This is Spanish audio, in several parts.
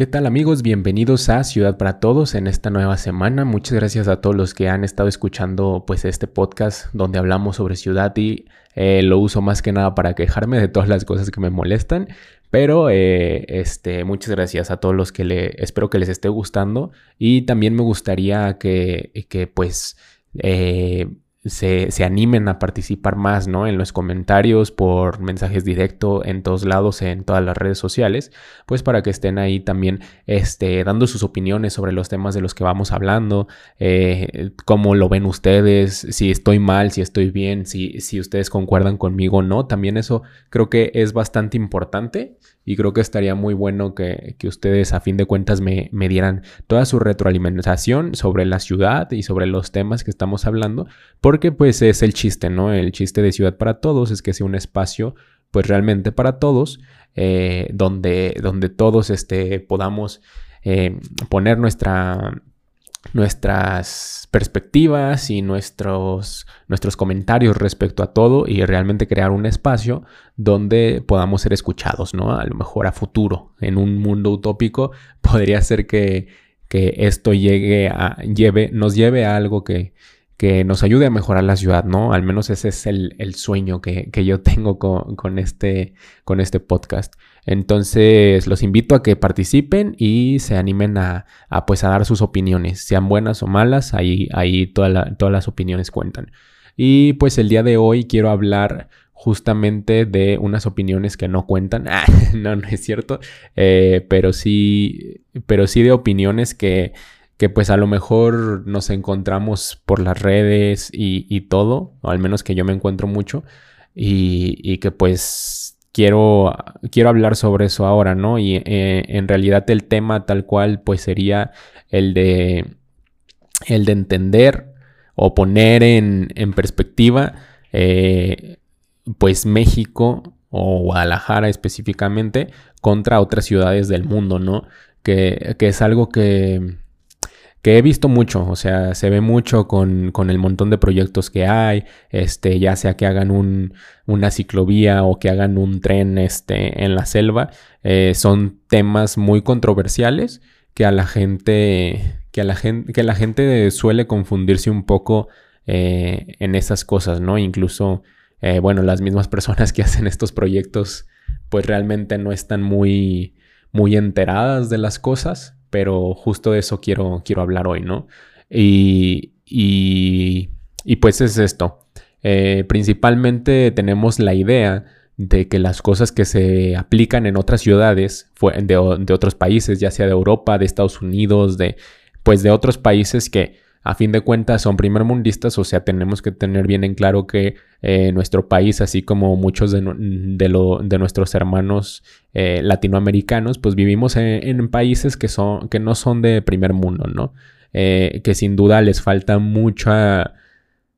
¿Qué tal amigos? Bienvenidos a Ciudad para Todos en esta nueva semana. Muchas gracias a todos los que han estado escuchando pues este podcast donde hablamos sobre ciudad y eh, lo uso más que nada para quejarme de todas las cosas que me molestan. Pero eh, este, muchas gracias a todos los que le espero que les esté gustando y también me gustaría que, que pues eh, se, se, animen a participar más, ¿no? En los comentarios, por mensajes directos, en todos lados, en todas las redes sociales, pues para que estén ahí también este, dando sus opiniones sobre los temas de los que vamos hablando, eh, cómo lo ven ustedes, si estoy mal, si estoy bien, si, si ustedes concuerdan conmigo o no. También eso creo que es bastante importante y creo que estaría muy bueno que, que ustedes a fin de cuentas me, me, dieran toda su retroalimentación sobre la ciudad y sobre los temas que estamos hablando, porque pues es el chiste, ¿no? El chiste de Ciudad para Todos es que sea un espacio pues realmente para todos, eh, donde, donde todos este, podamos eh, poner nuestra nuestras perspectivas y nuestros, nuestros comentarios respecto a todo y realmente crear un espacio donde podamos ser escuchados, ¿no? A lo mejor a futuro, en un mundo utópico, podría ser que, que esto llegue a, lleve, nos lleve a algo que, que nos ayude a mejorar la ciudad, ¿no? Al menos ese es el, sueño que, yo tengo este, con este podcast. Entonces los invito a que participen y se animen a, pues dar sus opiniones, sean buenas o malas, ahí, ahí todas las opiniones cuentan. Y pues el día de hoy quiero hablar justamente de unas opiniones que no cuentan. Ah, no, no es cierto. Eh, pero sí, pero sí de opiniones que que pues a lo mejor nos encontramos por las redes y, todo, o al menos que yo me encuentro mucho, y, que pues quiero, quiero hablar sobre eso ahora, ¿no? Y eh, en realidad el tema tal cual pues sería el de, el de entender o poner en, perspectiva eh, pues México o Guadalajara específicamente contra otras ciudades del mundo, ¿no? Que, que es algo que que he visto mucho, o sea, se ve mucho con, con, el montón de proyectos que hay, este, ya sea que hagan un, una ciclovía o que hagan un tren este, en la selva, eh, son temas muy controversiales que a la gente, que a la gente, que la gente suele confundirse un poco eh, en esas cosas, ¿no? Incluso, eh, bueno, las mismas personas que hacen estos proyectos, pues realmente no están muy, muy enteradas de las cosas pero justo de eso quiero, quiero hablar hoy, ¿no? Y, y, y pues es esto. Eh, principalmente tenemos la idea de que las cosas que se aplican en otras ciudades, de, de otros países, ya sea de Europa, de Estados Unidos, de, pues de otros países que a fin de cuentas son primermundistas, o sea, tenemos que tener bien en claro que eh, nuestro país, así como muchos de, nuestros hermanos eh, latinoamericanos, pues vivimos en, países que, son, que no son de primer mundo, ¿no? Eh, que sin duda les falta mucha,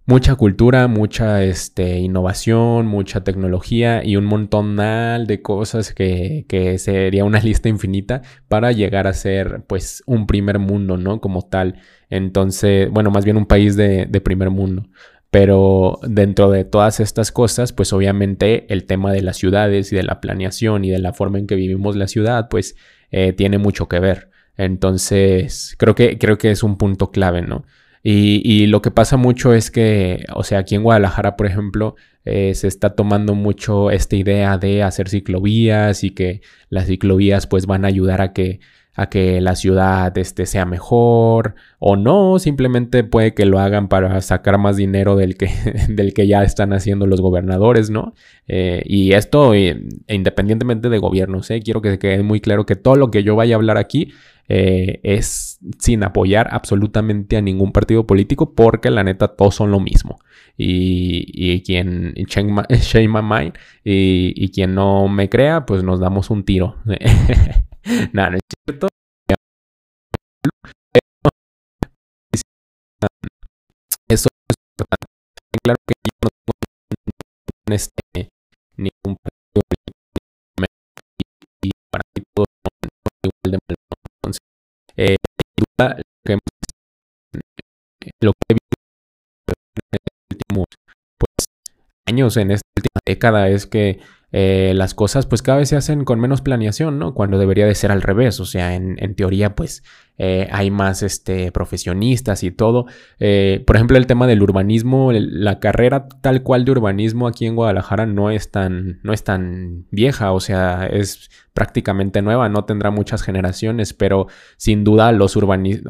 mucha cultura, mucha este, innovación, mucha tecnología y un montón de cosas que, que, sería una lista infinita para llegar a ser pues un primer mundo, ¿no? Como tal. Entonces, bueno, más bien un país de, primer mundo. Pero dentro de todas estas cosas, pues obviamente el tema de las ciudades y de la planeación y de la forma en que vivimos la ciudad, pues eh, tiene mucho que ver. Entonces, creo que, creo que es un punto clave, ¿no? Y, lo que pasa mucho es que, o sea, aquí en Guadalajara, por ejemplo, eh, se está tomando mucho esta idea de hacer ciclovías y que las ciclovías pues van a ayudar a que a que la ciudad este, sea mejor o no, simplemente puede que lo hagan para sacar más dinero del que, del que ya están haciendo los gobernadores, ¿no? Eh, y esto, eh, independientemente de gobiernos, quiero que quede muy claro que todo lo que yo vaya a hablar aquí es sin apoyar absolutamente a ningún partido político porque la neta todos son lo mismo. Y, y quien, shame my mind, y, y quien no me crea, pues nos damos un tiro. Nada, no es cierto. Eso es importante. Claro que yo no tengo este, ningún partido y para mí todos son igual de mal. Eh, duda, lo que, lo que he visto en los últimos pues, años, en esta última década, es que eh, las cosas pues cada vez se hacen con menos planeación, ¿no? Cuando debería de ser al revés, o sea, en, teoría pues eh, hay más este, profesionistas y todo. Eh, por ejemplo, el tema del urbanismo, la carrera tal cual de urbanismo aquí en Guadalajara no es tan, no es tan vieja, o sea, es prácticamente nueva, no tendrá muchas generaciones, pero sin duda los,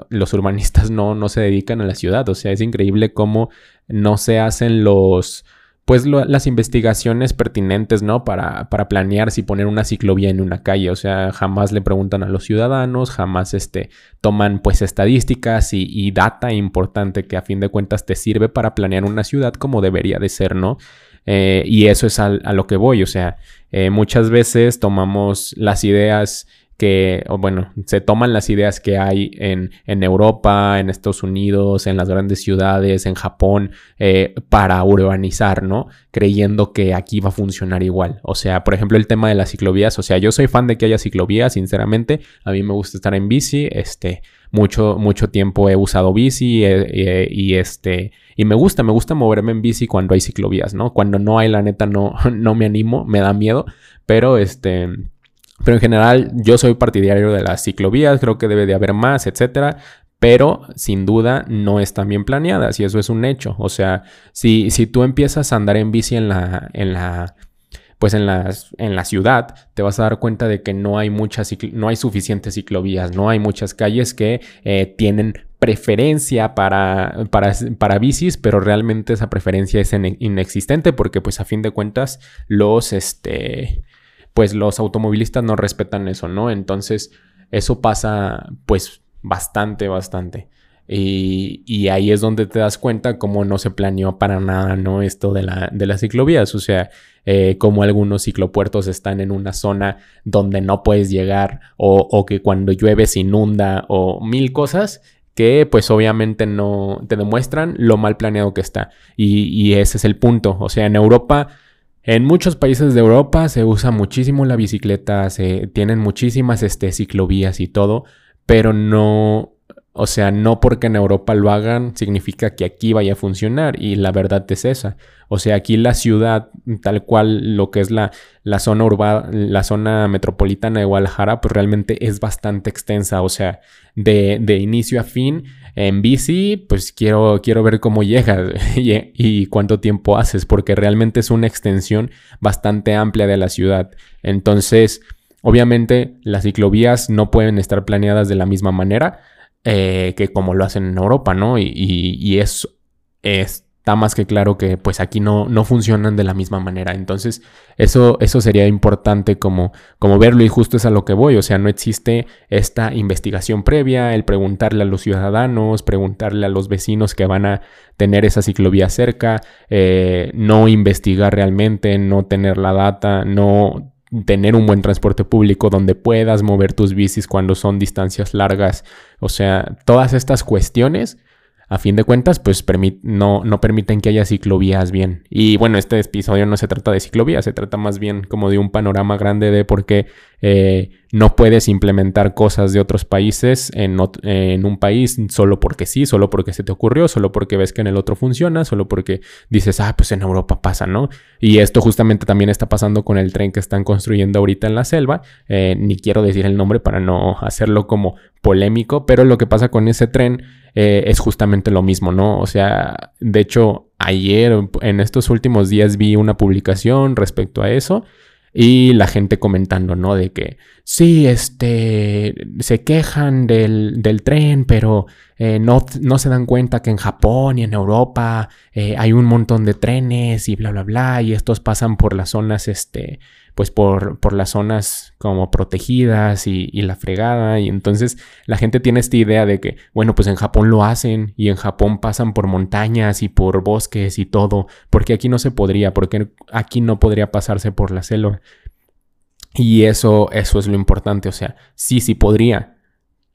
los urbanistas no, no se dedican a la ciudad, o sea, es increíble cómo no se hacen los pues las investigaciones pertinentes, ¿no? Para, para, planear si poner una ciclovía en una calle. O sea, jamás le preguntan a los ciudadanos, jamás este, toman pues estadísticas y, data importante que a fin de cuentas te sirve para planear una ciudad como debería de ser, ¿no? Eh, y eso es a, lo que voy. O sea, eh, muchas veces tomamos las ideas que, bueno, se toman las ideas que hay en, en, Europa, en Estados Unidos, en las grandes ciudades, en Japón, eh, para urbanizar, ¿no? Creyendo que aquí va a funcionar igual. O sea, por ejemplo, el tema de las ciclovías, o sea, yo soy fan de que haya ciclovías, sinceramente, a mí me gusta estar en bici, este, mucho, mucho tiempo he usado bici eh, eh, y este, y me gusta, me gusta moverme en bici cuando hay ciclovías, ¿no? Cuando no hay, la neta, no, no me animo, me da miedo, pero este pero en general yo soy partidario de las ciclovías, creo que debe de haber más, etcétera. Pero sin duda no están bien planeadas y eso es un hecho. O sea, si, si tú empiezas a andar en bici en la, en la, pues en, en la ciudad, te vas a dar cuenta de que no hay muchas, no hay suficientes ciclovías, no hay muchas calles que eh, tienen preferencia para, para, para, bicis, pero realmente esa preferencia es inexistente porque pues a fin de cuentas los, este, pues los automovilistas no respetan eso, ¿no? Entonces, eso pasa pues bastante, bastante. Y, ahí es donde te das cuenta cómo no se planeó para nada, ¿no? Esto de, la, de las ciclovías, o sea, eh, como algunos ciclopuertos están en una zona donde no puedes llegar o, que cuando llueve se inunda o mil cosas que pues obviamente no te demuestran lo mal planeado que está. Y, y ese es el punto, o sea, en Europa en muchos países de Europa se usa muchísimo la bicicleta, se tienen muchísimas este, ciclovías y todo, pero no, o sea, no porque en Europa lo hagan significa que aquí vaya a funcionar y la verdad es esa. O sea, aquí la ciudad, tal cual lo que es la, la zona urbana, la zona metropolitana de Guadalajara, pues realmente es bastante extensa. O sea, de, de inicio a fin en bici, pues quiero, quiero ver cómo llegas y, cuánto tiempo haces, porque realmente es una extensión bastante amplia de la ciudad. Entonces, obviamente, las ciclovías no pueden estar planeadas de la misma manera eh, que como lo hacen en Europa, ¿no? Y, y, es, es está más que claro que pues aquí no, no funcionan de la misma manera. Entonces eso, eso sería importante como, como verlo y justo es a lo que voy. O sea, no existe esta investigación previa, el preguntarle a los ciudadanos, preguntarle a los vecinos que van a tener esa ciclovía cerca, eh, no investigar realmente, no tener la data, no tener un buen transporte público donde puedas mover tus bicis cuando son distancias largas. O sea, todas estas cuestiones a fin de cuentas, pues no, no permiten que haya ciclovías bien. Y bueno, este episodio no se trata de ciclovías, se trata más bien como de un panorama grande de por qué eh, no puedes implementar cosas de otros países en, un país solo porque sí, solo porque se te ocurrió, solo porque ves que en el otro funciona, solo porque dices, ah, pues en Europa pasa, ¿no? Y esto justamente también está pasando con el tren que están construyendo ahorita en la selva. Eh, ni quiero decir el nombre para no hacerlo como polémico, pero lo que pasa con ese tren eh, es justamente lo mismo, ¿no? O sea, de hecho, ayer, en estos últimos días vi una publicación respecto a eso y la gente comentando, ¿no? De que sí, este, se quejan del, del tren, pero eh, no, no, se dan cuenta que en Japón y en Europa eh, hay un montón de trenes y bla, bla, bla, y estos pasan por las zonas, este, pues por, por las zonas como protegidas y, la fregada. Y entonces la gente tiene esta idea de que, bueno, pues en Japón lo hacen y en Japón pasan por montañas y por bosques y todo, porque aquí no se podría, porque aquí no podría pasarse por la selva. Y eso, eso es lo importante, o sea, sí, sí podría,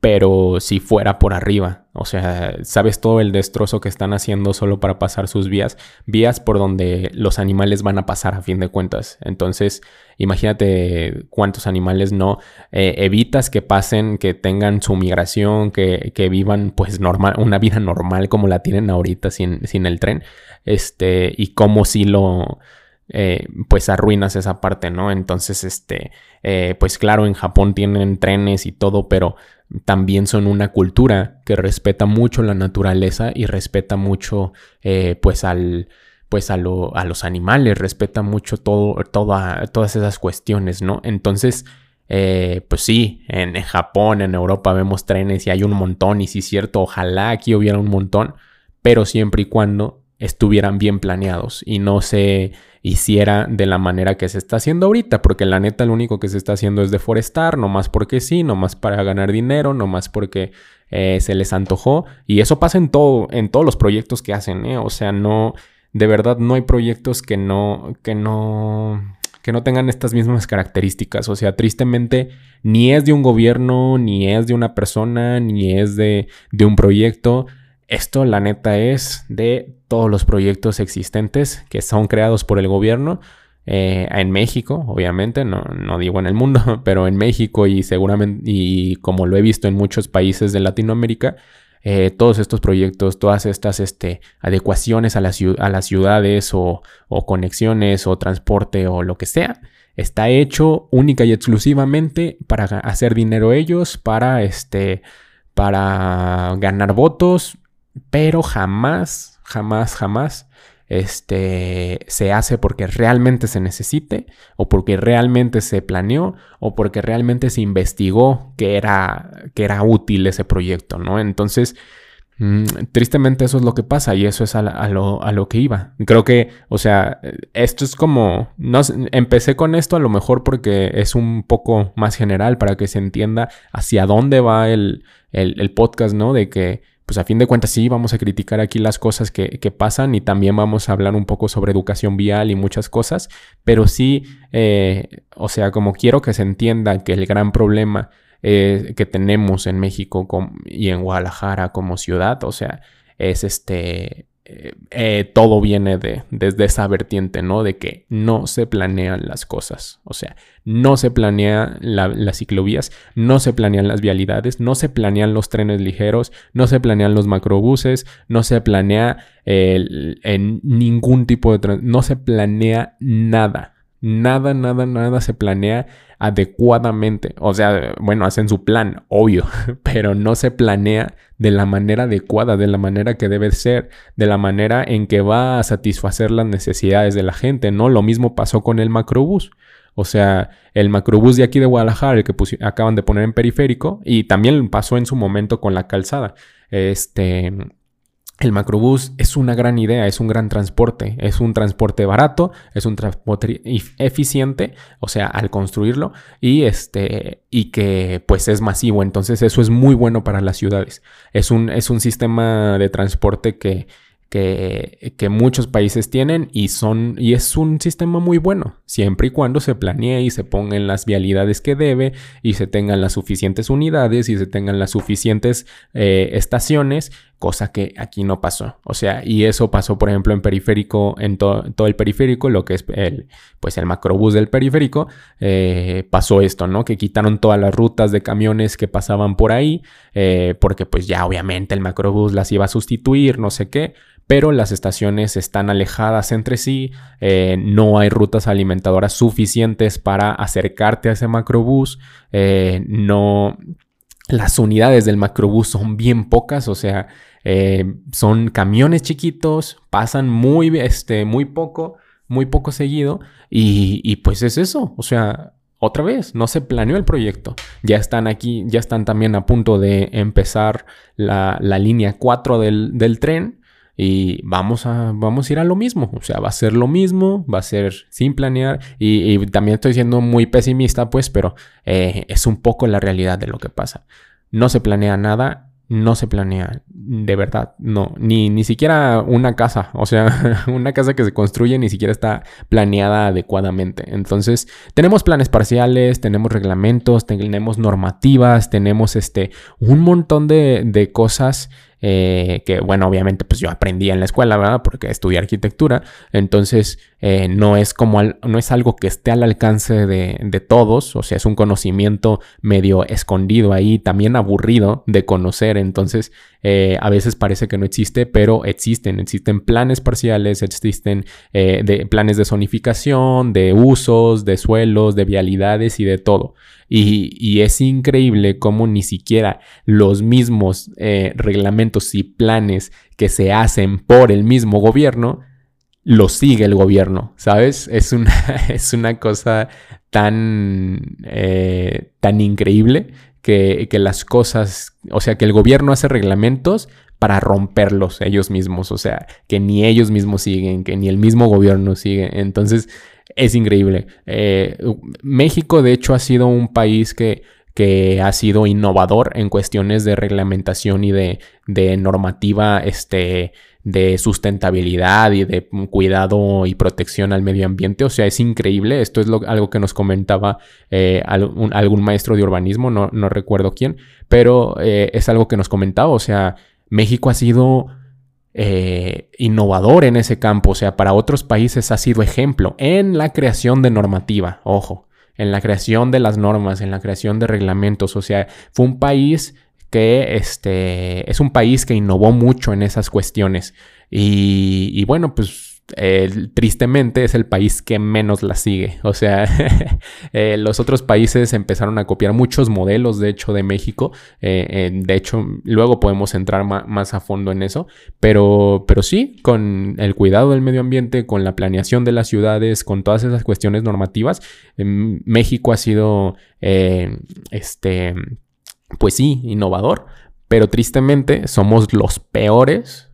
pero si fuera por arriba, o sea, sabes todo el destrozo que están haciendo solo para pasar sus vías, vías por donde los animales van a pasar a fin de cuentas. Entonces, imagínate cuántos animales no eh, evitas que pasen, que tengan su migración, que, que, vivan pues normal, una vida normal como la tienen ahorita sin, sin el tren, este, y cómo si lo eh, pues arruinas esa parte, ¿no? Entonces, este, eh, pues claro, en Japón tienen trenes y todo, pero también son una cultura que respeta mucho la naturaleza y respeta mucho, eh, pues al, pues a, los animales, respeta mucho todo, todas esas cuestiones, ¿no? Entonces, pues sí, en, en, Japón, en Europa vemos trenes y hay un montón, y sí es cierto, ojalá aquí hubiera un montón, pero siempre y cuando estuvieran bien planeados y no se hiciera de la manera que se está haciendo ahorita, porque la neta lo único que se está haciendo es deforestar, más porque sí, más para ganar dinero, más porque eh, se les antojó, y eso pasa en todo, en todos los proyectos que hacen, ¿eh? o sea, no, de verdad no hay proyectos que no, que no, que no tengan estas mismas características, o sea, tristemente ni es de un gobierno, ni es de una persona, ni es de, de un proyecto, esto, la neta, es de todos los proyectos existentes que son creados por el gobierno. Eh, en México, obviamente, no, no, digo en el mundo, pero en México y seguramente, y como lo he visto en muchos países de Latinoamérica, eh, todos estos proyectos, todas estas este, adecuaciones a, a las ciudades o, o, conexiones o transporte o lo que sea, está hecho única y exclusivamente para hacer dinero ellos, para, este, para ganar votos pero jamás, jamás, jamás este, se hace porque realmente se necesite o porque realmente se planeó o porque realmente se investigó que era, que era útil ese proyecto, ¿no? Entonces, mm, tristemente eso es lo que pasa y eso es a, lo, a, lo, que iba. Creo que, o sea, esto es como, no, empecé con esto a lo mejor porque es un poco más general para que se entienda hacia dónde va el, el podcast, ¿no? De que pues a fin de cuentas sí, vamos a criticar aquí las cosas que, pasan y también vamos a hablar un poco sobre educación vial y muchas cosas, pero sí, eh, o sea, como quiero que se entienda que el gran problema eh, que tenemos en México y en Guadalajara como ciudad, o sea, es este, eh, eh, todo viene de, desde esa vertiente, ¿no? De que no se planean las cosas. O sea, no se planean las ciclovías, no se planean las vialidades, no se planean los trenes ligeros, no se planean los macrobuses, no se planea en ningún tipo de... No se planea nada. Nada, nada, nada se planea adecuadamente. O sea, bueno, hacen su plan, obvio, pero no se planea de la manera adecuada, de la manera que debe ser, de la manera en que va a satisfacer las necesidades de la gente, ¿no? Lo mismo pasó con el macrobús. O sea, el macrobús de aquí de Guadalajara, el que acaban de poner en periférico, y también pasó en su momento con la calzada. Este, el macrobús es una gran idea, es un gran transporte, es un transporte barato, es un transporte eficiente, o sea, al construirlo y este y que pues es masivo, entonces eso es muy bueno para las ciudades. Es un es un sistema de transporte que que, muchos países tienen y son y es un sistema muy bueno siempre y cuando se planee y se pongan las vialidades que debe y se tengan las suficientes unidades y se tengan las suficientes eh, estaciones cosa que aquí no pasó. O sea y eso pasó por ejemplo en periférico en todo el periférico lo que es el pues el macrobús del periférico eh, pasó esto no que quitaron todas las rutas de camiones que pasaban por ahí eh, porque pues ya obviamente el macrobús las iba a sustituir no sé qué pero las estaciones están alejadas entre sí, eh, no hay rutas alimentadoras suficientes para acercarte a ese macrobús, no... Las unidades del macrobús son bien pocas, o sea, eh, son camiones chiquitos, pasan muy, este, muy poco, muy poco seguido, y, pues es eso, o sea, otra vez, no se planeó el proyecto. Ya están aquí, ya están también a punto de empezar la, línea 4 del, del, tren y vamos a, vamos a ir a lo mismo. O sea, va a ser lo mismo, va a ser sin planear. Y, también estoy siendo muy pesimista, pues, pero eh, es un poco la realidad de lo que pasa. No se planea nada no se planea, de verdad, no, ni, ni siquiera una casa, o sea, una casa que se construye ni siquiera está planeada adecuadamente. Entonces, tenemos planes parciales, tenemos reglamentos, tenemos normativas, tenemos este, un montón de, de cosas eh, que bueno, obviamente pues yo aprendí en la escuela, ¿verdad? Porque estudié arquitectura, entonces eh, no es como, no es algo que esté al alcance de, todos, o sea, es un conocimiento medio escondido ahí, también aburrido de conocer, entonces eh, a veces parece que no existe, pero existen, existen planes parciales, existen de, planes de zonificación, de usos, de suelos, de vialidades y de todo. Y, es increíble cómo ni siquiera los mismos eh, reglamentos y planes que se hacen por el mismo gobierno los sigue el gobierno, ¿sabes? Es una, es una cosa tan, eh, tan increíble que, que, las cosas, o sea, que el gobierno hace reglamentos para romperlos ellos mismos, o sea, que ni ellos mismos siguen, que ni el mismo gobierno sigue. Entonces, es increíble. Eh, México, de hecho, ha sido un país que, que, ha sido innovador en cuestiones de reglamentación y de, normativa este, de sustentabilidad y de cuidado y protección al medio ambiente. O sea, es increíble. Esto es algo que nos comentaba eh, algún, maestro de urbanismo, no, recuerdo quién, pero eh, es algo que nos comentaba. O sea, México ha sido eh, innovador en ese campo. O sea, para otros países ha sido ejemplo en la creación de normativa, ojo, en la creación de las normas, en la creación de reglamentos. O sea, fue un país que este, es un país que innovó mucho en esas cuestiones. Y, y bueno, pues tristemente es el país que menos la sigue. O sea, eh, los otros países empezaron a copiar muchos modelos, de hecho, de México. Eh, de hecho, luego podemos entrar más a fondo en eso. Pero, pero sí, con el cuidado del medio ambiente, con la planeación de las ciudades, con todas esas cuestiones normativas, em, México ha sido, eh, este, pues sí, innovador. Pero tristemente somos los peores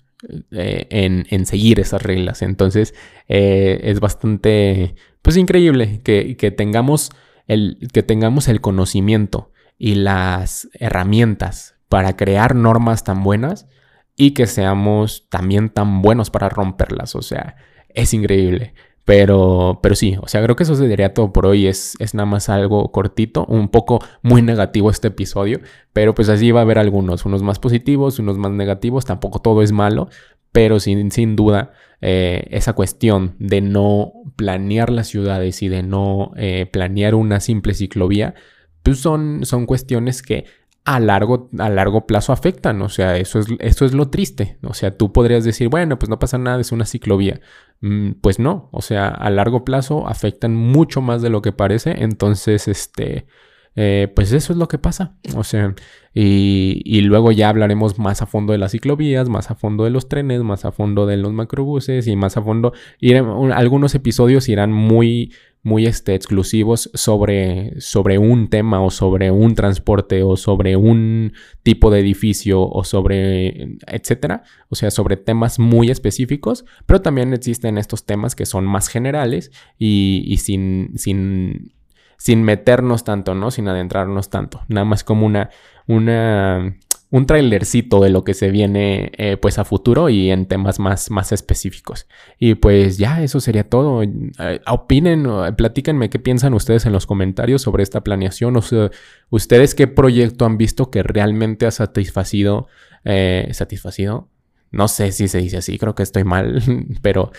eh, en, seguir esas reglas. Entonces eh, es bastante, pues increíble que, tengamos el, que tengamos el conocimiento y las herramientas para crear normas tan buenas y que seamos también tan buenos para romperlas. O sea, es increíble. Pero, pero sí, o sea, creo que eso sería todo por hoy. Es, es nada más algo cortito, un poco muy negativo este episodio, pero pues así va a haber algunos, unos más positivos, unos más negativos, tampoco todo es malo, pero sin, sin duda eh, esa cuestión de no planear las ciudades y de no eh, planear una simple ciclovía, pues son, son cuestiones que a largo, a largo plazo afectan. O sea, eso es, eso es lo triste. O sea, tú podrías decir, bueno, pues no pasa nada, es una ciclovía. Mm, pues no, o sea, a largo plazo afectan mucho más de lo que parece. Entonces, este, eh, pues eso es lo que pasa. O sea, y, luego ya hablaremos más a fondo de las ciclovías, más a fondo de los trenes, más a fondo de los macrobuses y más a fondo. algunos episodios irán muy, muy este, exclusivos sobre, sobre un tema o sobre un transporte o sobre un tipo de edificio o sobre, etcétera. O sea, sobre temas muy específicos, pero también existen estos temas que son más generales y, y sin, sin sin meternos tanto, ¿no? Sin adentrarnos tanto. Nada más como una, una, un trailercito de lo que se viene eh, pues a futuro y en temas más, más específicos. Y pues ya, eso sería todo. Eh, opinen, platíquenme qué piensan ustedes en los comentarios sobre esta planeación. O ustedes qué proyecto han visto que realmente ha satisfacido, eh, satisfacido. No sé si se dice así, creo que estoy mal, pero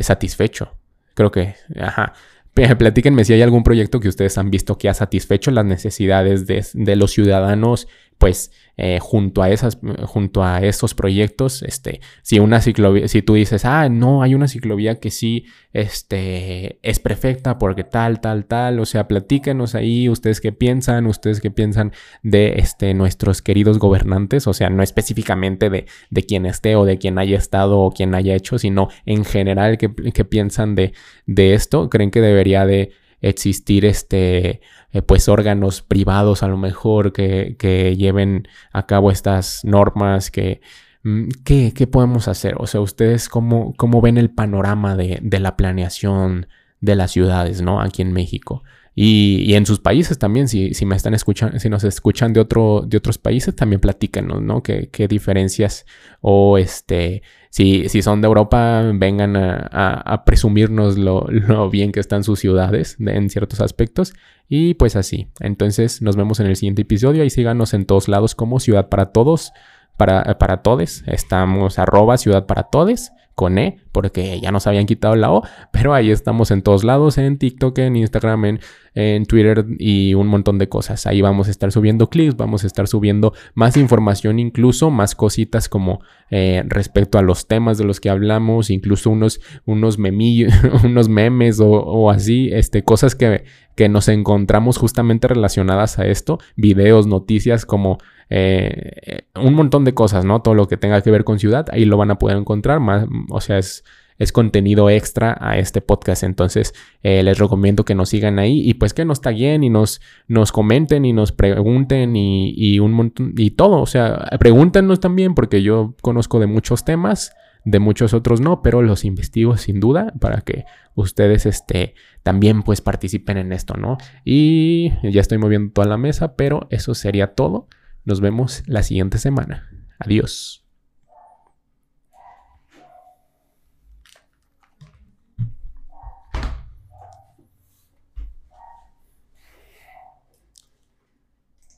satisfecho. Creo que, ajá. Platíquenme si hay algún proyecto que ustedes han visto que ha satisfecho las necesidades de, los ciudadanos, pues eh, junto a esas, junto a esos proyectos, este, si una ciclovía, si tú dices, ah, no, hay una ciclovía que sí, este, es perfecta porque tal, tal, tal, o sea, platíquenos ahí, ustedes qué piensan, ustedes qué piensan de, este, nuestros queridos gobernantes, o sea, no específicamente de, de quien esté o de quien haya estado o quien haya hecho, sino en general qué, qué piensan de, de esto, creen que debería de existir este eh, pues órganos privados a lo mejor que, lleven a cabo estas normas que mm, ¿Qué, ¿Qué, podemos hacer? O sea, ustedes cómo, cómo ven el panorama de, de, la planeación de las ciudades, ¿no? Aquí en México. Y, en sus países también, si, me están escuchando, si nos escuchan de, otro, de otros países, también platícanos, ¿no? ¿Qué, diferencias o este, si, son de Europa, vengan a, presumirnos lo, bien que están sus ciudades en ciertos aspectos. Y pues así. Entonces nos vemos en el siguiente episodio y síganos en todos lados como Ciudad para Todos para, para todes. Estamos arroba ciudad para todes con E, porque ya nos habían quitado la O, pero ahí estamos en todos lados, en TikTok, en Instagram, en, en Twitter y un montón de cosas. Ahí vamos a estar subiendo clips, vamos a estar subiendo más información, incluso más cositas como eh, respecto a los temas de los que hablamos, incluso unos, unos, unos memes o, o, así, este, cosas que, que nos encontramos justamente relacionadas a esto, videos, noticias como eh, un montón de cosas, ¿no? Todo lo que tenga que ver con ciudad, ahí lo van a poder encontrar, más, o sea, es, es contenido extra a este podcast. Entonces, eh, les recomiendo que nos sigan ahí y pues que nos taguen y nos, nos comenten y nos pregunten y, y, un montón y todo. O sea, pregúntenos también porque yo conozco de muchos temas, de muchos otros no, pero los investigo sin duda para que ustedes este, también pues participen en esto, ¿no? Y ya estoy moviendo toda la mesa, pero eso sería todo. Nos vemos la siguiente semana. Adiós.